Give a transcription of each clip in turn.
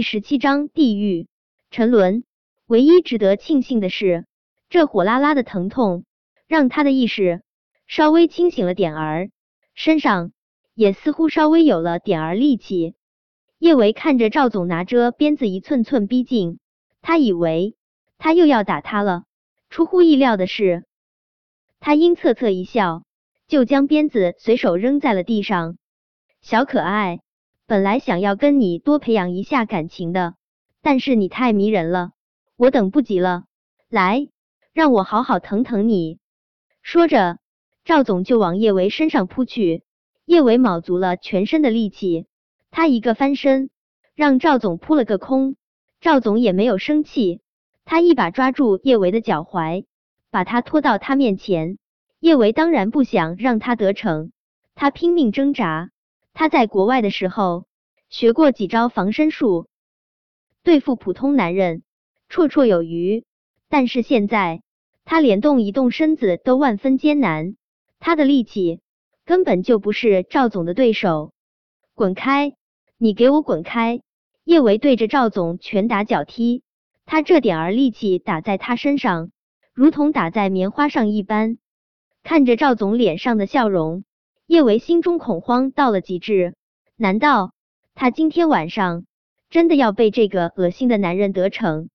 第十七章地狱沉沦。唯一值得庆幸的是，这火辣辣的疼痛让他的意识稍微清醒了点儿，身上也似乎稍微有了点儿力气。叶维看着赵总拿着鞭子一寸寸逼近，他以为他又要打他了。出乎意料的是，他阴恻恻一笑，就将鞭子随手扔在了地上。小可爱。本来想要跟你多培养一下感情的，但是你太迷人了，我等不及了。来，让我好好疼疼你。说着，赵总就往叶维身上扑去。叶维卯足了全身的力气，他一个翻身，让赵总扑了个空。赵总也没有生气，他一把抓住叶维的脚踝，把他拖到他面前。叶维当然不想让他得逞，他拼命挣扎。他在国外的时候学过几招防身术，对付普通男人绰绰有余。但是现在他连动一动身子都万分艰难，他的力气根本就不是赵总的对手。滚开！你给我滚开！叶维对着赵总拳打脚踢，他这点儿力气打在他身上，如同打在棉花上一般。看着赵总脸上的笑容。叶维心中恐慌到了极致，难道他今天晚上真的要被这个恶心的男人得逞？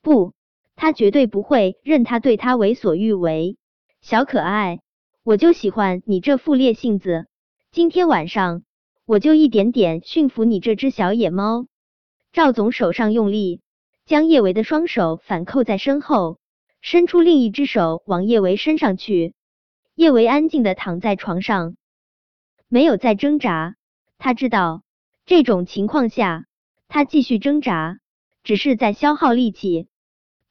不，他绝对不会任他对他为所欲为。小可爱，我就喜欢你这副烈性子，今天晚上我就一点点驯服你这只小野猫。赵总手上用力，将叶维的双手反扣在身后，伸出另一只手往叶维身上去。叶维安静的躺在床上。没有再挣扎，他知道这种情况下，他继续挣扎只是在消耗力气，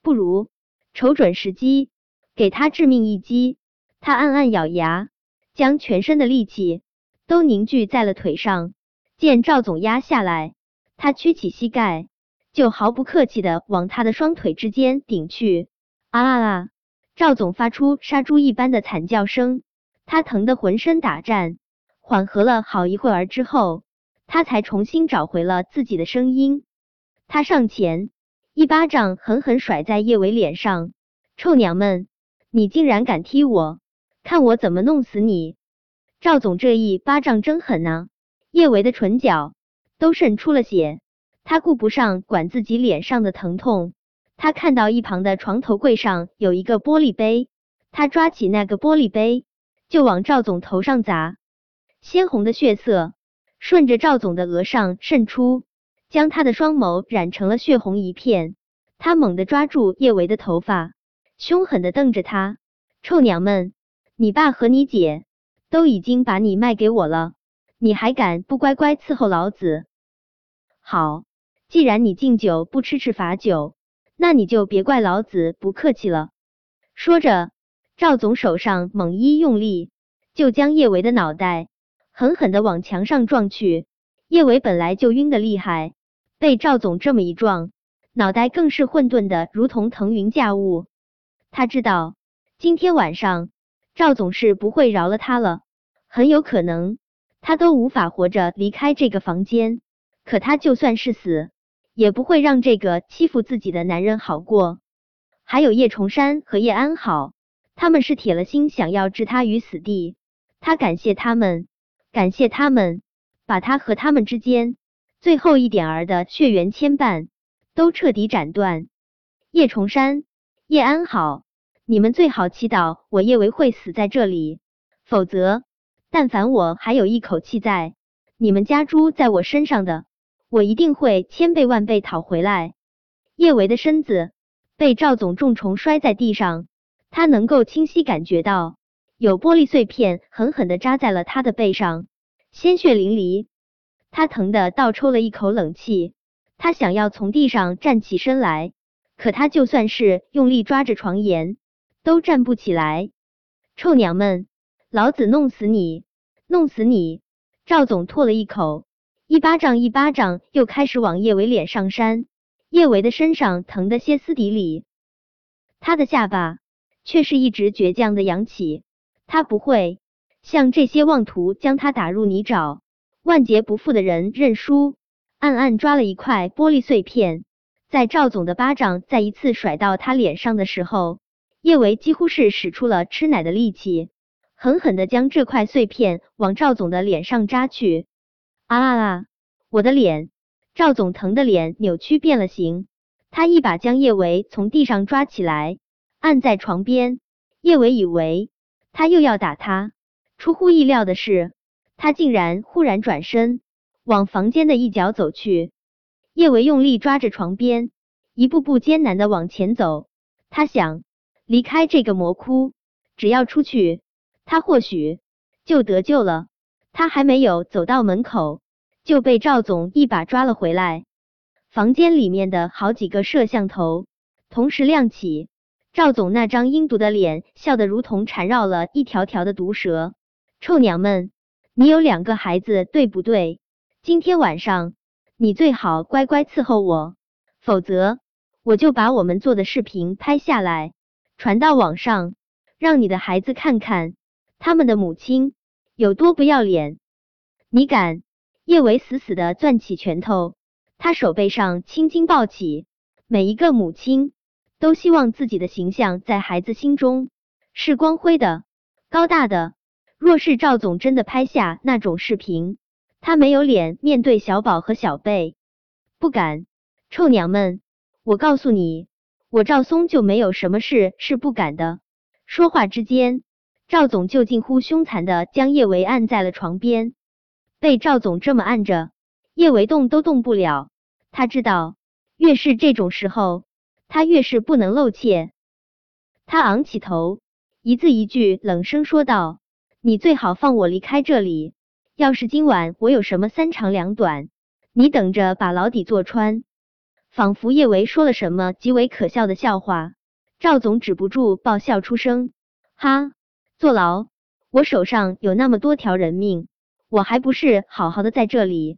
不如瞅准时机给他致命一击。他暗暗咬牙，将全身的力气都凝聚在了腿上。见赵总压下来，他屈起膝盖，就毫不客气的往他的双腿之间顶去。啊啊啊！赵总发出杀猪一般的惨叫声，他疼得浑身打颤。缓和了好一会儿之后，他才重新找回了自己的声音。他上前一巴掌狠狠甩在叶伟脸上：“臭娘们，你竟然敢踢我，看我怎么弄死你！”赵总这一巴掌真狠呐！叶维的唇角都渗出了血，他顾不上管自己脸上的疼痛。他看到一旁的床头柜上有一个玻璃杯，他抓起那个玻璃杯就往赵总头上砸。鲜红的血色顺着赵总的额上渗出，将他的双眸染成了血红一片。他猛地抓住叶维的头发，凶狠的瞪着他：“臭娘们，你爸和你姐都已经把你卖给我了，你还敢不乖乖伺候老子？好，既然你敬酒不吃吃罚酒，那你就别怪老子不客气了。”说着，赵总手上猛一用力，就将叶维的脑袋。狠狠的往墙上撞去，叶伟本来就晕的厉害，被赵总这么一撞，脑袋更是混沌的如同腾云驾雾。他知道今天晚上赵总是不会饶了他了，很有可能他都无法活着离开这个房间。可他就算是死，也不会让这个欺负自己的男人好过。还有叶崇山和叶安好，他们是铁了心想要置他于死地。他感谢他们。感谢他们，把他和他们之间最后一点儿的血缘牵绊都彻底斩断。叶崇山、叶安好，你们最好祈祷我叶维会死在这里，否则，但凡我还有一口气在，你们家猪在我身上的，我一定会千倍万倍讨回来。叶维的身子被赵总重重摔在地上，他能够清晰感觉到。有玻璃碎片狠狠的扎在了他的背上，鲜血淋漓，他疼的倒抽了一口冷气。他想要从地上站起身来，可他就算是用力抓着床沿，都站不起来。臭娘们，老子弄死你，弄死你！赵总吐了一口，一巴掌一巴掌又开始往叶维脸上扇。叶维的身上疼得歇斯底里，他的下巴却是一直倔强的扬起。他不会像这些妄图将他打入泥沼、万劫不复的人认输。暗暗抓了一块玻璃碎片，在赵总的巴掌再一次甩到他脸上的时候，叶维几乎是使出了吃奶的力气，狠狠的将这块碎片往赵总的脸上扎去。啊啊啊！我的脸！赵总疼的脸扭曲变了形，他一把将叶维从地上抓起来，按在床边。叶维以为他又要打他，出乎意料的是，他竟然忽然转身。往房间的一角走去，叶维用力抓着床边，一步步艰难的往前走。他想离开这个魔窟，只要出去，他或许就得救了。他还没有走到门口，就被赵总一把抓了回来。房间里面的好几个摄像头同时亮起，赵总那张阴毒的脸笑得如同缠绕了一条条的毒蛇。臭娘们，你有两个孩子，对不对？今天晚上你最好乖乖伺候我，否则我就把我们做的视频拍下来，传到网上，让你的孩子看看他们的母亲有多不要脸。你敢？叶维死死的攥起拳头，他手背上青筋暴起。每一个母亲都希望自己的形象在孩子心中是光辉的、高大的。若是赵总真的拍下那种视频，他没有脸面对小宝和小贝，不敢。臭娘们，我告诉你，我赵松就没有什么事是不敢的。说话之间，赵总就近乎凶残的将叶维按在了床边。被赵总这么按着，叶维动都动不了。他知道，越是这种时候，他越是不能露怯。他昂起头，一字一句冷声说道：“你最好放我离开这里。”要是今晚我有什么三长两短，你等着把牢底坐穿。仿佛叶维说了什么极为可笑的笑话，赵总止不住爆笑出声。哈，坐牢？我手上有那么多条人命，我还不是好好的在这里，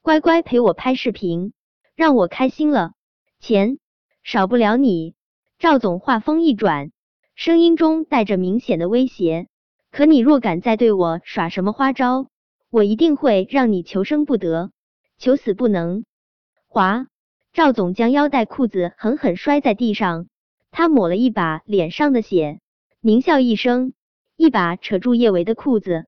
乖乖陪我拍视频，让我开心了，钱少不了你。赵总话锋一转，声音中带着明显的威胁。可你若敢再对我耍什么花招，我一定会让你求生不得，求死不能。华赵总将腰带裤子狠狠摔在地上，他抹了一把脸上的血，狞笑一声，一把扯住叶维的裤子。